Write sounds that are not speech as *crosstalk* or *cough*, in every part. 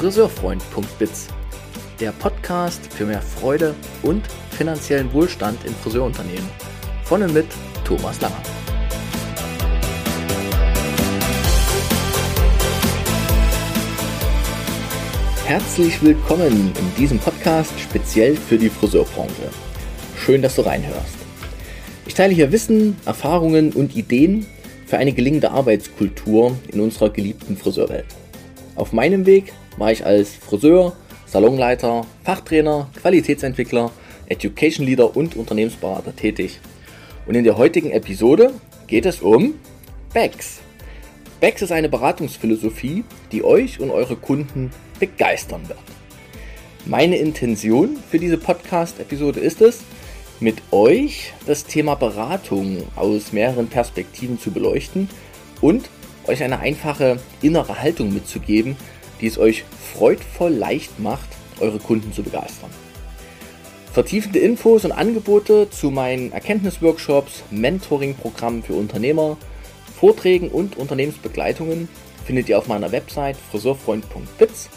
friseurfreund.biz, der Podcast für mehr Freude und finanziellen Wohlstand in Friseurunternehmen. Von und mit Thomas Langer. Herzlich willkommen in diesem Podcast speziell für die Friseurbranche. Schön, dass du reinhörst. Ich teile hier Wissen, Erfahrungen und Ideen für eine gelingende Arbeitskultur in unserer geliebten Friseurwelt. Auf meinem Weg war ich als Friseur, Salonleiter, Fachtrainer, Qualitätsentwickler, Education Leader und Unternehmensberater tätig. Und in der heutigen Episode geht es um BEX. BEX ist eine Beratungsphilosophie, die euch und eure Kunden begeistern wird. Meine Intention für diese Podcast-Episode ist es, mit euch das Thema Beratung aus mehreren Perspektiven zu beleuchten und euch eine einfache innere Haltung mitzugeben, die es euch freudvoll leicht macht, eure Kunden zu begeistern. Vertiefende Infos und Angebote zu meinen Erkenntnisworkshops, Mentoring-Programmen für Unternehmer, Vorträgen und Unternehmensbegleitungen findet ihr auf meiner Website friseurfreund.biz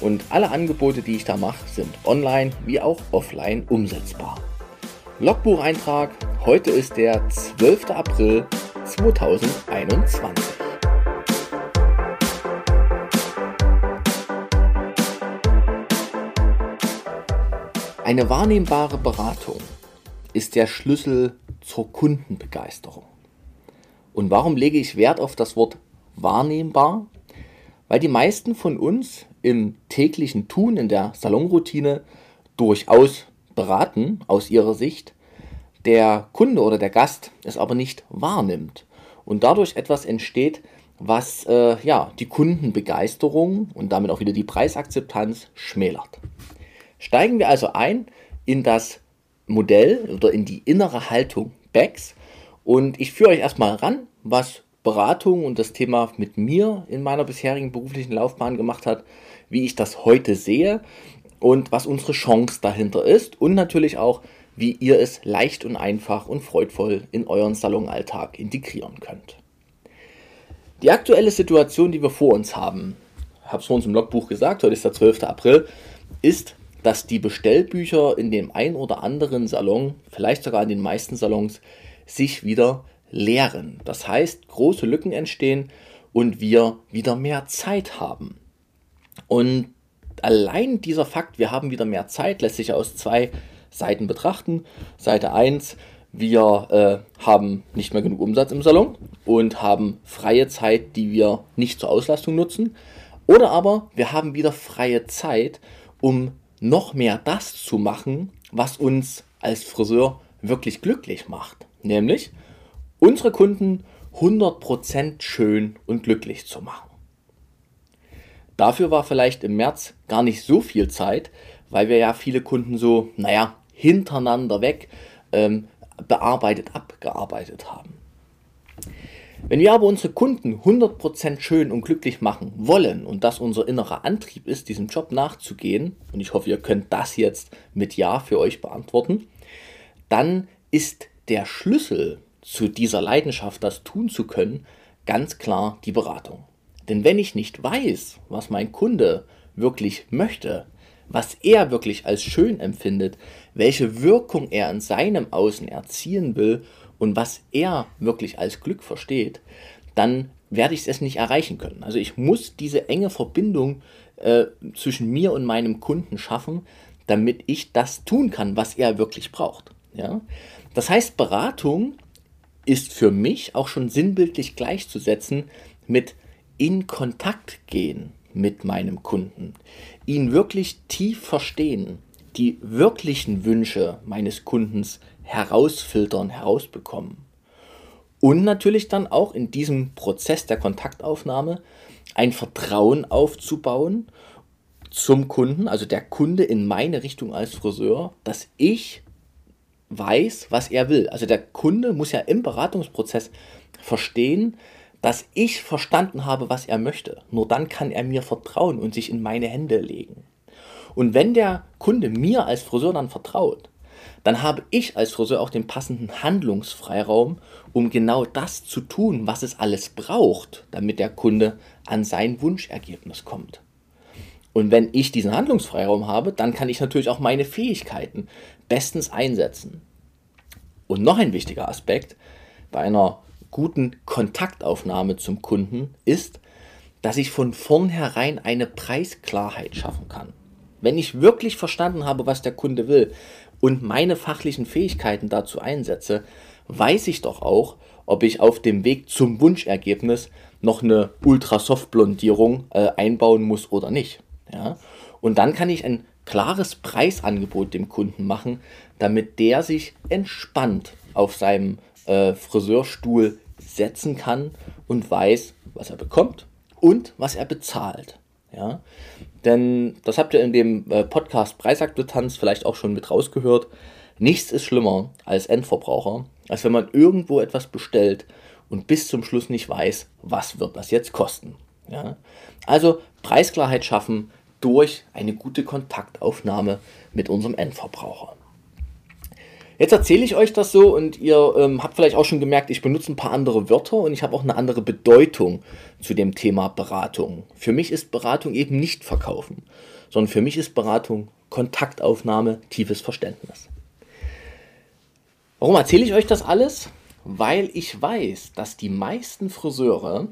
und alle Angebote, die ich da mache, sind online wie auch offline umsetzbar. Logbucheintrag. Heute ist der 12. April 2021. Eine wahrnehmbare Beratung ist der Schlüssel zur Kundenbegeisterung. Und warum lege ich Wert auf das Wort wahrnehmbar? Weil die meisten von uns im täglichen Tun, in der Salonroutine durchaus beraten aus ihrer Sicht, der Kunde oder der Gast es aber nicht wahrnimmt und dadurch etwas entsteht, was äh, ja, die Kundenbegeisterung und damit auch wieder die Preisakzeptanz schmälert. Steigen wir also ein in das Modell oder in die innere Haltung BEX und ich führe euch erstmal ran, was Beratung und das Thema mit mir in meiner bisherigen beruflichen Laufbahn gemacht hat, wie ich das heute sehe und was unsere Chance dahinter ist und natürlich auch, wie ihr es leicht und einfach und freudvoll in euren Salonalltag integrieren könnt. Die aktuelle Situation, die wir vor uns haben, habe es vor uns im Logbuch gesagt, heute ist der 12. April, ist, dass die Bestellbücher in dem ein oder anderen Salon, vielleicht sogar in den meisten Salons, sich wieder leeren. Das heißt, große Lücken entstehen und wir wieder mehr Zeit haben. Und allein dieser Fakt, wir haben wieder mehr Zeit, lässt sich aus zwei Seiten betrachten. Seite 1, wir äh, haben nicht mehr genug Umsatz im Salon und haben freie Zeit, die wir nicht zur Auslastung nutzen. Oder aber wir haben wieder freie Zeit, um noch mehr das zu machen, was uns als Friseur wirklich glücklich macht. Nämlich unsere Kunden 100% schön und glücklich zu machen. Dafür war vielleicht im März gar nicht so viel Zeit, weil wir ja viele Kunden so, naja, hintereinander weg ähm, bearbeitet, abgearbeitet haben. Wenn wir aber unsere Kunden 100% schön und glücklich machen wollen und das unser innerer Antrieb ist, diesem Job nachzugehen, und ich hoffe, ihr könnt das jetzt mit Ja für euch beantworten, dann ist der Schlüssel zu dieser Leidenschaft, das tun zu können, ganz klar die Beratung. Denn wenn ich nicht weiß, was mein Kunde wirklich möchte, was er wirklich als schön empfindet, welche Wirkung er in seinem Außen erzielen will und was er wirklich als Glück versteht, dann werde ich es nicht erreichen können. Also ich muss diese enge Verbindung äh, zwischen mir und meinem Kunden schaffen, damit ich das tun kann, was er wirklich braucht. Ja? Das heißt, Beratung ist für mich auch schon sinnbildlich gleichzusetzen mit in Kontakt gehen mit meinem Kunden, ihn wirklich tief verstehen, die wirklichen Wünsche meines Kundens herausfiltern, herausbekommen. Und natürlich dann auch in diesem Prozess der Kontaktaufnahme ein Vertrauen aufzubauen zum Kunden, also der Kunde in meine Richtung als Friseur, dass ich weiß, was er will. Also der Kunde muss ja im Beratungsprozess verstehen, dass ich verstanden habe, was er möchte. Nur dann kann er mir vertrauen und sich in meine Hände legen. Und wenn der Kunde mir als Friseur dann vertraut, dann habe ich als Friseur auch den passenden Handlungsfreiraum, um genau das zu tun, was es alles braucht, damit der Kunde an sein Wunschergebnis kommt. Und wenn ich diesen Handlungsfreiraum habe, dann kann ich natürlich auch meine Fähigkeiten bestens einsetzen. Und noch ein wichtiger Aspekt bei einer guten Kontaktaufnahme zum Kunden ist, dass ich von vornherein eine Preisklarheit schaffen kann. Wenn ich wirklich verstanden habe, was der Kunde will und meine fachlichen Fähigkeiten dazu einsetze, weiß ich doch auch, ob ich auf dem Weg zum Wunschergebnis noch eine Ultrasoft-Blondierung äh, einbauen muss oder nicht. Ja? Und dann kann ich ein klares Preisangebot dem Kunden machen, damit der sich entspannt auf seinem äh, Friseurstuhl setzen kann und weiß, was er bekommt und was er bezahlt. Ja? Denn das habt ihr in dem äh, Podcast Preisakzeptanz vielleicht auch schon mit rausgehört. Nichts ist schlimmer als Endverbraucher, als wenn man irgendwo etwas bestellt und bis zum Schluss nicht weiß, was wird das jetzt kosten. Ja? Also Preisklarheit schaffen durch eine gute Kontaktaufnahme mit unserem Endverbraucher. Jetzt erzähle ich euch das so und ihr ähm, habt vielleicht auch schon gemerkt, ich benutze ein paar andere Wörter und ich habe auch eine andere Bedeutung zu dem Thema Beratung. Für mich ist Beratung eben nicht Verkaufen, sondern für mich ist Beratung Kontaktaufnahme, tiefes Verständnis. Warum erzähle ich euch das alles? Weil ich weiß, dass die meisten Friseure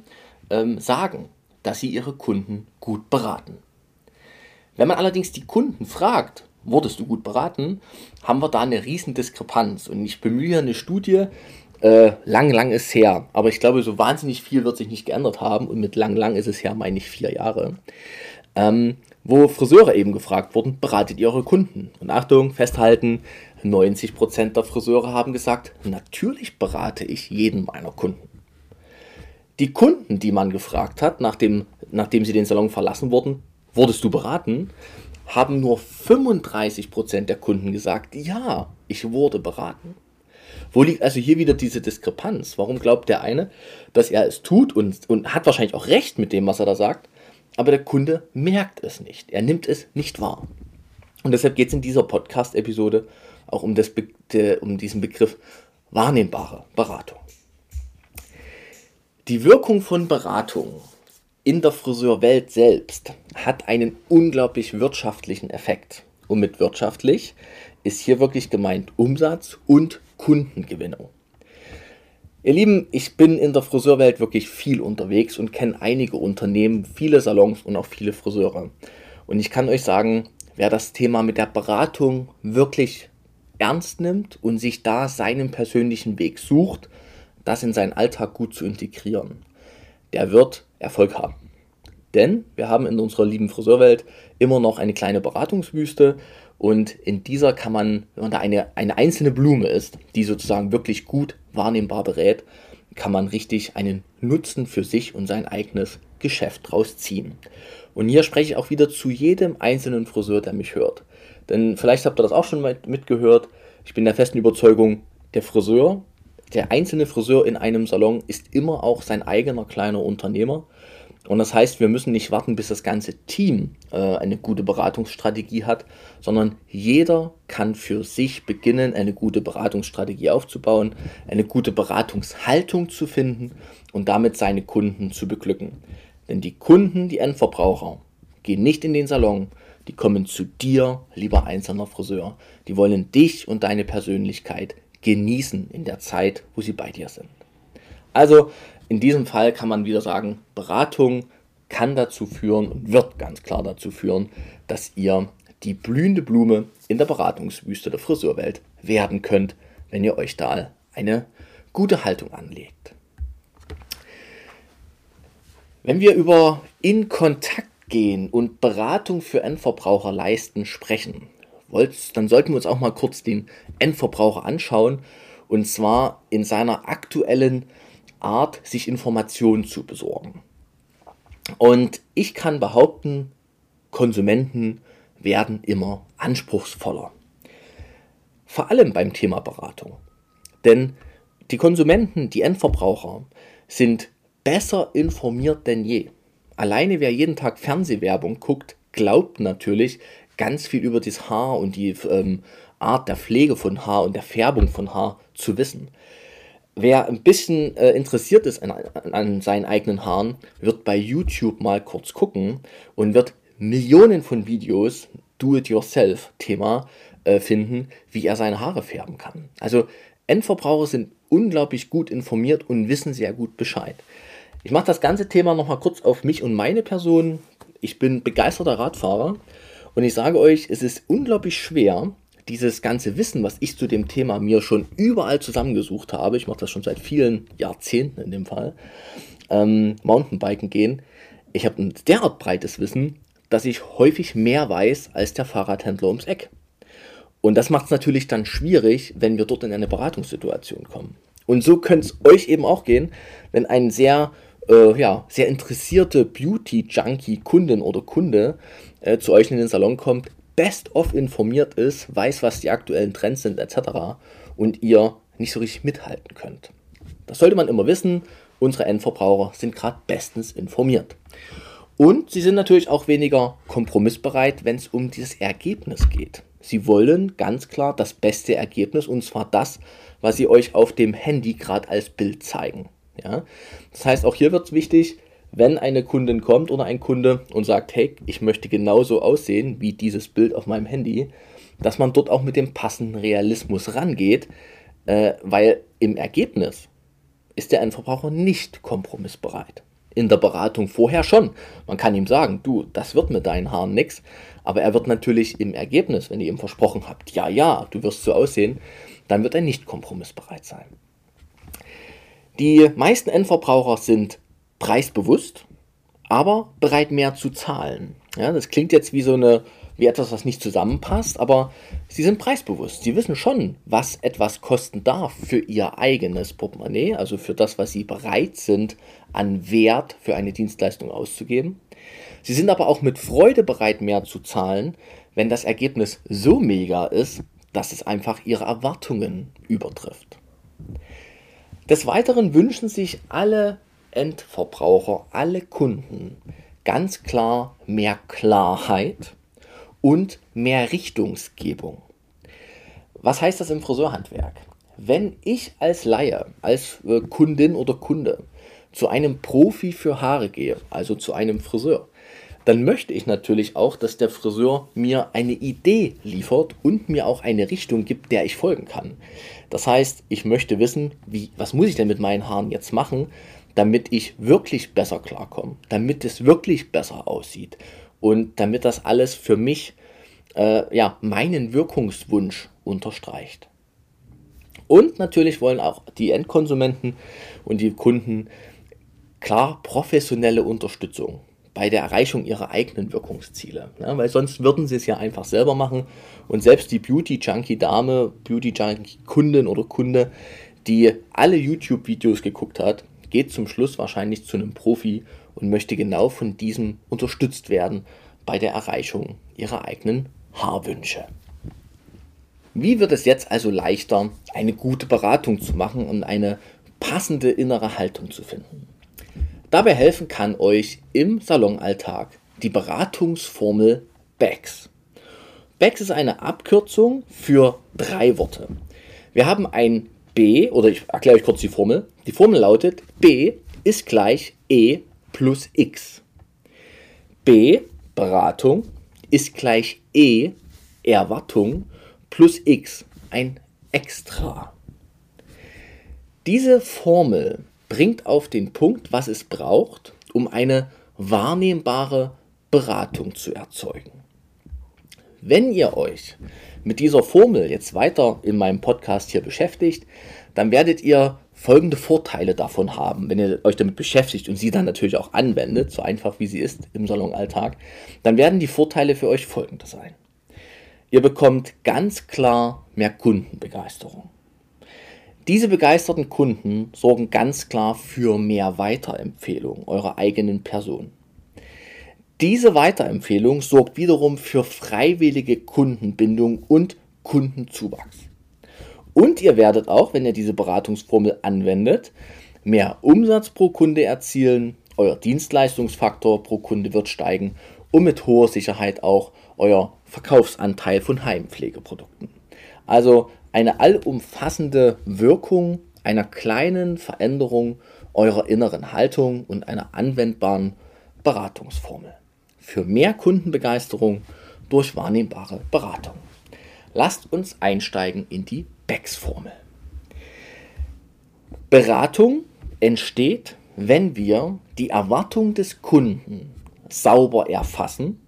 ähm, sagen, dass sie ihre Kunden gut beraten. Wenn man allerdings die Kunden fragt, wurdest du gut beraten, haben wir da eine riesen Diskrepanz. Und ich bemühe eine Studie, äh, lang, lang ist her, aber ich glaube, so wahnsinnig viel wird sich nicht geändert haben. Und mit lang, lang ist es her, meine ich, vier Jahre. Ähm, wo Friseure eben gefragt wurden, beratet ihr eure Kunden? Und Achtung, festhalten, 90% der Friseure haben gesagt, natürlich berate ich jeden meiner Kunden. Die Kunden, die man gefragt hat, nachdem, nachdem sie den Salon verlassen wurden, wurdest du beraten, haben nur 35% der Kunden gesagt, ja, ich wurde beraten. Wo liegt also hier wieder diese Diskrepanz? Warum glaubt der eine, dass er es tut und, und hat wahrscheinlich auch recht mit dem, was er da sagt, aber der Kunde merkt es nicht. Er nimmt es nicht wahr. Und deshalb geht es in dieser Podcast-Episode auch um, das, um diesen Begriff wahrnehmbare Beratung. Die Wirkung von Beratung in der Friseurwelt selbst hat einen unglaublich wirtschaftlichen Effekt. Und mit wirtschaftlich ist hier wirklich gemeint Umsatz und Kundengewinnung. Ihr Lieben, ich bin in der Friseurwelt wirklich viel unterwegs und kenne einige Unternehmen, viele Salons und auch viele Friseure. Und ich kann euch sagen, wer das Thema mit der Beratung wirklich ernst nimmt und sich da seinen persönlichen Weg sucht, das in seinen Alltag gut zu integrieren, der wird Erfolg haben. Denn wir haben in unserer lieben Friseurwelt immer noch eine kleine Beratungswüste und in dieser kann man, wenn man da eine, eine einzelne Blume ist, die sozusagen wirklich gut wahrnehmbar berät, kann man richtig einen Nutzen für sich und sein eigenes Geschäft draus ziehen. Und hier spreche ich auch wieder zu jedem einzelnen Friseur, der mich hört. Denn vielleicht habt ihr das auch schon mitgehört. Ich bin der festen Überzeugung, der Friseur, der einzelne Friseur in einem Salon ist immer auch sein eigener kleiner Unternehmer und das heißt, wir müssen nicht warten, bis das ganze Team äh, eine gute Beratungsstrategie hat, sondern jeder kann für sich beginnen, eine gute Beratungsstrategie aufzubauen, eine gute Beratungshaltung zu finden und damit seine Kunden zu beglücken. Denn die Kunden, die Endverbraucher, gehen nicht in den Salon, die kommen zu dir, lieber einzelner Friseur. Die wollen dich und deine Persönlichkeit genießen in der Zeit, wo sie bei dir sind. Also in diesem Fall kann man wieder sagen, Beratung kann dazu führen und wird ganz klar dazu führen, dass ihr die blühende Blume in der Beratungswüste der Friseurwelt werden könnt, wenn ihr euch da eine gute Haltung anlegt. Wenn wir über in Kontakt gehen und Beratung für Endverbraucher leisten sprechen, dann sollten wir uns auch mal kurz den Endverbraucher anschauen und zwar in seiner aktuellen Art, sich Informationen zu besorgen. Und ich kann behaupten, Konsumenten werden immer anspruchsvoller. Vor allem beim Thema Beratung. Denn die Konsumenten, die Endverbraucher, sind besser informiert denn je. Alleine wer jeden Tag Fernsehwerbung guckt, glaubt natürlich ganz viel über das Haar und die ähm, Art der Pflege von Haar und der Färbung von Haar zu wissen. Wer ein bisschen äh, interessiert ist an, an, seinen eigenen Haaren, wird bei YouTube mal kurz gucken und wird Millionen von Videos, Do-it-yourself-Thema, äh, finden, wie er seine Haare färben kann. Also Endverbraucher sind unglaublich gut informiert und wissen sehr gut Bescheid. Ich mache das ganze Thema nochmal kurz auf mich und meine Person. Ich bin begeisterter Radfahrer und ich sage euch, es ist unglaublich schwer, dieses ganze Wissen, was ich zu dem Thema mir schon überall zusammengesucht habe, ich mache das schon seit vielen Jahrzehnten in dem Fall, ähm, Mountainbiken gehen, ich habe ein derart breites Wissen, dass ich häufig mehr weiß als der Fahrradhändler ums Eck. Und das macht es natürlich dann schwierig, wenn wir dort in eine Beratungssituation kommen. Und so könnte es euch eben auch gehen, wenn ein sehr, äh, ja, sehr interessierte Beauty-Junkie-Kundin oder Kunde äh, zu euch in den Salon kommt, best of informiert ist, weiß, was die aktuellen Trends sind etc. und ihr nicht so richtig mithalten könnt. Das sollte man immer wissen. Unsere Endverbraucher sind gerade bestens informiert. Und sie sind natürlich auch weniger kompromissbereit, wenn es um dieses Ergebnis geht. Sie wollen ganz klar das beste Ergebnis und zwar das, was sie euch auf dem Handy gerade als Bild zeigen. Ja? Das heißt, auch hier wird es wichtig, wenn eine Kundin kommt oder ein Kunde und sagt, hey, ich möchte genauso aussehen wie dieses Bild auf meinem Handy, dass man dort auch mit dem passenden Realismus rangeht, äh, weil im Ergebnis ist der Endverbraucher nicht kompromissbereit. In der Beratung vorher schon. Man kann ihm sagen, du, das wird mit deinen Haaren nichts, aber er wird natürlich im Ergebnis, wenn ihr ihm versprochen habt, ja, ja, du wirst so aussehen, dann wird er nicht kompromissbereit sein. Die meisten Endverbraucher sind preisbewusst, aber bereit mehr zu zahlen. Ja, das klingt jetzt wie so eine wie etwas, was nicht zusammenpasst, aber sie sind preisbewusst. Sie wissen schon, was etwas kosten darf für ihr eigenes Portemonnaie, also für das, was sie bereit sind, an Wert für eine Dienstleistung auszugeben. Sie sind aber auch mit Freude bereit, mehr zu zahlen, wenn das Ergebnis so mega ist, dass es einfach ihre Erwartungen übertrifft. Des Weiteren wünschen sich alle Endverbraucher, alle Kunden ganz klar mehr Klarheit und mehr Richtungsgebung. Was heißt das im Friseurhandwerk? Wenn ich als Laie, als äh, Kundin oder Kunde zu einem Profi für Haare gehe, also zu einem Friseur, dann möchte ich natürlich auch, dass der Friseur mir eine Idee liefert und mir auch eine Richtung gibt, der ich folgen kann. Das heißt, ich möchte wissen, wie, was muss ich denn mit meinen Haaren jetzt machen, damit ich wirklich besser klarkomme, damit es wirklich besser aussieht und damit das alles für mich äh, ja, meinen Wirkungswunsch unterstreicht. Und natürlich wollen auch die Endkonsumenten und die Kunden klar professionelle Unterstützung bei der Erreichung ihrer eigenen Wirkungsziele. Ja, weil sonst würden sie es ja einfach selber machen. Und selbst die Beauty-Junkie-Dame, Beauty-Junkie-Kundin oder Kunde, die alle YouTube-Videos geguckt hat, geht zum Schluss wahrscheinlich zu einem Profi und möchte genau von diesem unterstützt werden bei der Erreichung ihrer eigenen Haarwünsche. Wie wird es jetzt also leichter, eine gute Beratung zu machen und eine passende innere Haltung zu finden? Dabei helfen kann euch im Salonalltag die Beratungsformel BACS. BACS ist eine Abkürzung für drei Worte. Wir haben ein B, oder ich erkläre euch kurz die Formel. Die Formel lautet, B ist gleich E plus X. B, Beratung, ist gleich E, Erwartung, plus X, ein Extra. Diese Formel bringt auf den Punkt, was es braucht, um eine wahrnehmbare Beratung zu erzeugen. Wenn ihr euch mit dieser Formel jetzt weiter in meinem Podcast hier beschäftigt, dann werdet ihr folgende Vorteile davon haben, wenn ihr euch damit beschäftigt und sie dann natürlich auch anwendet, so einfach wie sie ist im Salonalltag, dann werden die Vorteile für euch folgende sein. Ihr bekommt ganz klar mehr Kundenbegeisterung. Diese begeisterten Kunden sorgen ganz klar für mehr Weiterempfehlung eurer eigenen Person. Diese Weiterempfehlung sorgt wiederum für freiwillige Kundenbindung und Kundenzuwachs. Und ihr werdet auch, wenn ihr diese Beratungsformel anwendet, mehr Umsatz pro Kunde erzielen, euer Dienstleistungsfaktor pro Kunde wird steigen und mit hoher Sicherheit auch euer Verkaufsanteil von Heimpflegeprodukten. Also eine allumfassende Wirkung einer kleinen Veränderung eurer inneren Haltung und einer anwendbaren Beratungsformel. für mehr Kundenbegeisterung durch wahrnehmbare Beratung. Lasst uns einsteigen in die BEX-Formel. Beratung entsteht, wenn wir die Erwartung des Kunden sauber erfassen,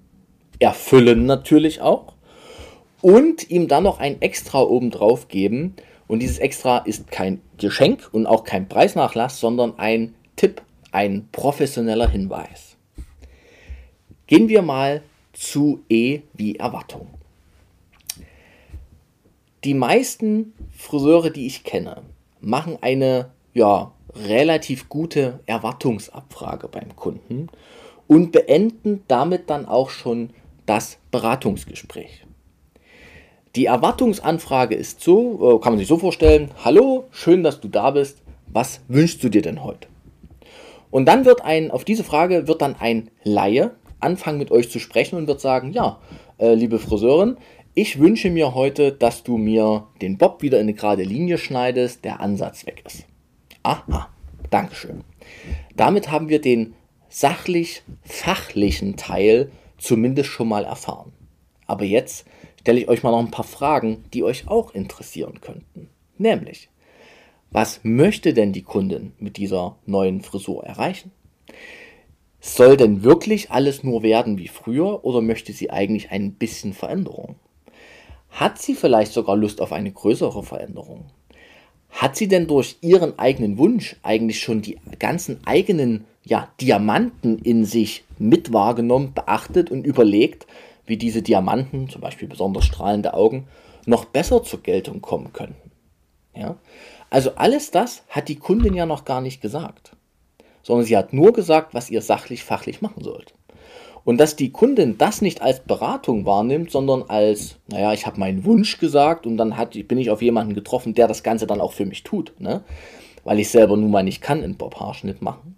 erfüllen natürlich auch und ihm dann noch ein Extra obendrauf geben. Und dieses Extra ist kein Geschenk und auch kein Preisnachlass, sondern ein Tipp, ein professioneller Hinweis. Gehen wir mal zu E wie Erwartung. Die meisten Friseure, die ich kenne, machen eine ja, relativ gute Erwartungsabfrage beim Kunden und beenden damit dann auch schon das Beratungsgespräch. Die Erwartungsanfrage ist so, äh, kann man sich so vorstellen, hallo, schön, dass du da bist, was wünschst du dir denn heute? Und dann wird ein, auf diese Frage wird dann ein Laie anfangen mit euch zu sprechen und wird sagen, ja, äh, liebe Friseurin, ich wünsche mir heute, dass du mir den Bob wieder in eine gerade Linie schneidest, der Ansatz weg ist. Aha, Dankeschön. Damit haben wir den sachlich-fachlichen Teil zumindest schon mal erfahren. Aber jetzt stelle ich euch mal noch ein paar Fragen, die euch auch interessieren könnten. Nämlich, was möchte denn die Kundin mit dieser neuen Frisur erreichen? Soll denn wirklich alles nur werden wie früher oder möchte sie eigentlich ein bisschen Veränderung? Hat sie vielleicht sogar Lust auf eine größere Veränderung? Hat sie denn durch ihren eigenen Wunsch eigentlich schon die ganzen eigenen ja, Diamanten in sich mit wahrgenommen, beachtet und überlegt, wie diese Diamanten, zum Beispiel besonders strahlende Augen, noch besser zur Geltung kommen könnten? Ja? Also alles das hat die Kundin ja noch gar nicht gesagt, sondern sie hat nur gesagt, was ihr sachlich, fachlich machen sollt. Und dass die Kundin das nicht als Beratung wahrnimmt, sondern als, naja, ich habe meinen Wunsch gesagt und dann hat, bin ich auf jemanden getroffen, der das Ganze dann auch für mich tut, ne? weil ich selber nun mal nicht kann einen Bob-Haarschnitt machen,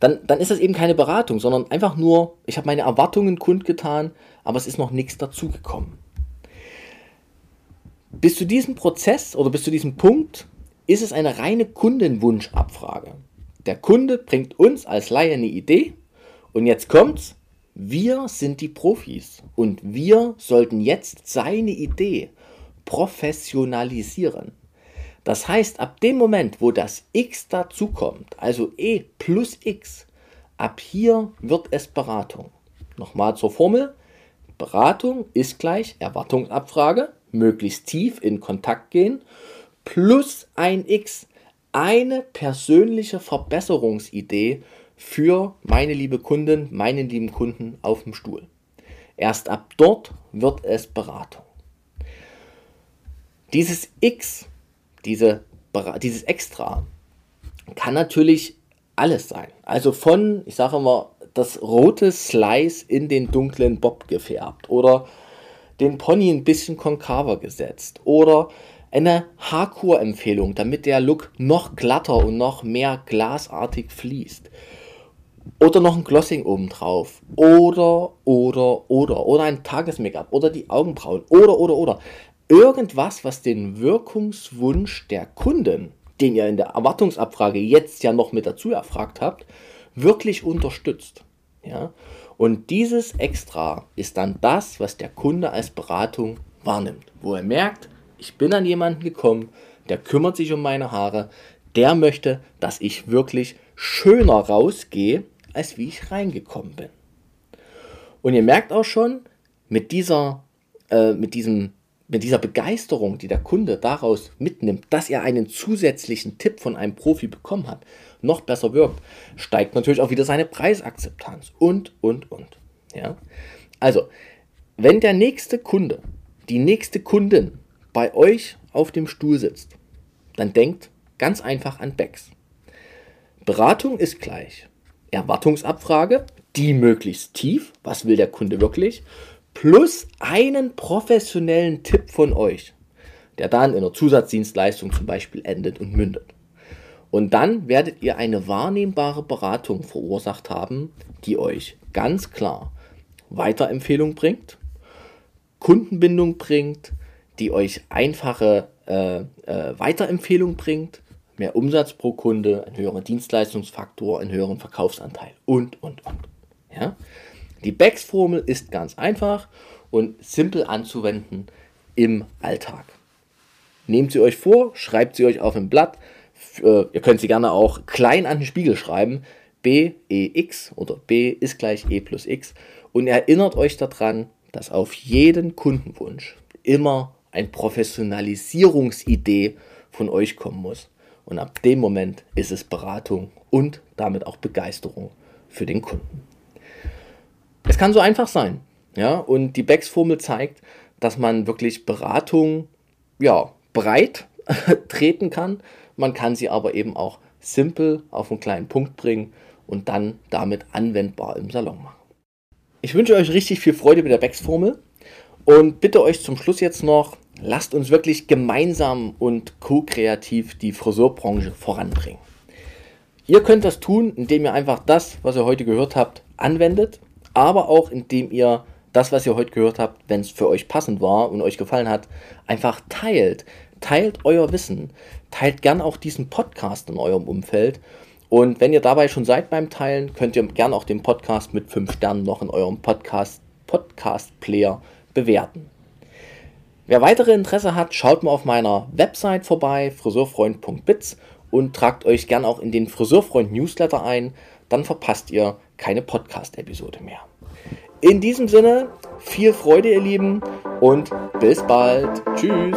dann, dann ist das eben keine Beratung, sondern einfach nur, ich habe meine Erwartungen kundgetan, aber es ist noch nichts dazugekommen. Bis zu diesem Prozess oder bis zu diesem Punkt ist es eine reine Kundenwunschabfrage. Der Kunde bringt uns als Laie eine Idee und jetzt kommt's. Wir sind die Profis und wir sollten jetzt seine Idee professionalisieren. Das heißt, ab dem Moment, wo das x dazukommt, also e plus x, ab hier wird es Beratung. Nochmal zur Formel. Beratung ist gleich Erwartungsabfrage, möglichst tief in Kontakt gehen, plus ein x, eine persönliche Verbesserungsidee für meine liebe Kundin, meinen lieben Kunden auf dem Stuhl. Erst ab dort wird es Beratung. Dieses X, diese, dieses Extra, kann natürlich alles sein. Also von, ich sage immer, das rote Slice in den dunklen Bob gefärbt oder den Pony ein bisschen konkaver gesetzt oder eine Haarkur-Empfehlung, damit der Look noch glatter und noch mehr glasartig fließt oder noch ein Glossing obendrauf. Oder, oder, oder. Oder ein Tages-Make-up. Oder die Augenbrauen. Oder, oder, oder. Irgendwas, was den Wirkungswunsch der Kunden, den ihr in der Erwartungsabfrage jetzt ja noch mit dazu erfragt habt, wirklich unterstützt. Ja? Und dieses Extra ist dann das, was der Kunde als Beratung wahrnimmt. Wo er merkt, ich bin an jemanden gekommen, der kümmert sich um meine Haare, der möchte, dass ich wirklich schöner rausgehe, als wie ich reingekommen bin. Und ihr merkt auch schon, mit dieser, äh, mit diesem, mit dieser Begeisterung, die der Kunde daraus mitnimmt, dass er einen zusätzlichen Tipp von einem Profi bekommen hat, noch besser wirkt, steigt natürlich auch wieder seine Preisakzeptanz und, und, und. Ja? Also, wenn der nächste Kunde, die nächste Kundin bei euch auf dem Stuhl sitzt, dann denkt ganz einfach an Becks. Beratung ist gleich. Erwartungsabfrage, die möglichst tief, was will der Kunde wirklich, plus einen professionellen Tipp von euch, der dann in einer Zusatzdienstleistung zum Beispiel endet und mündet. Und dann werdet ihr eine wahrnehmbare Beratung verursacht haben, die euch ganz klar Weiterempfehlung bringt, Kundenbindung bringt, die euch einfache äh, äh, Weiterempfehlung bringt, mehr Umsatz pro Kunde, einen höheren Dienstleistungsfaktor, einen höheren Verkaufsanteil und, und, und. Ja? Die BEX-Formel ist ganz einfach und simpel anzuwenden im Alltag. Nehmt sie euch vor, schreibt sie euch auf ein Blatt. Äh, ihr könnt sie gerne auch klein an den Spiegel schreiben. B, E, X oder B ist gleich E plus X. Und erinnert euch daran, dass auf jeden Kundenwunsch immer eine Professionalisierungsidee von euch kommen muss. Und ab dem Moment ist es Beratung und damit auch Begeisterung für den Kunden. Es kann so einfach sein. Ja, und die Becks-Formel zeigt, dass man wirklich Beratung ja, breit *laughs* treten kann. Man kann sie aber eben auch simpel auf einen kleinen Punkt bringen und dann damit anwendbar im Salon machen. Ich wünsche euch richtig viel Freude mit der Becks-Formel und bitte euch zum Schluss jetzt noch, lasst uns wirklich gemeinsam und co-kreativ die Friseurbranche voranbringen. Ihr könnt das tun, indem ihr einfach das, was ihr heute gehört habt, anwendet, aber auch indem ihr das, was ihr heute gehört habt, wenn es für euch passend war und euch gefallen hat, einfach teilt. Teilt euer Wissen. Teilt gern auch diesen Podcast in eurem Umfeld. Und wenn ihr dabei schon seid beim Teilen, könnt ihr gern auch den Podcast mit 5 Sternen noch in eurem Podcast, Podcast Player bewerten. Wer weitere Interesse hat, schaut mal auf meiner Website vorbei, friseurfreund.biz und tragt euch gern auch in den Friseurfreund Newsletter ein, dann verpasst ihr keine Podcast-Episode mehr. In diesem Sinne, viel Freude, ihr Lieben, und bis bald. Tschüss.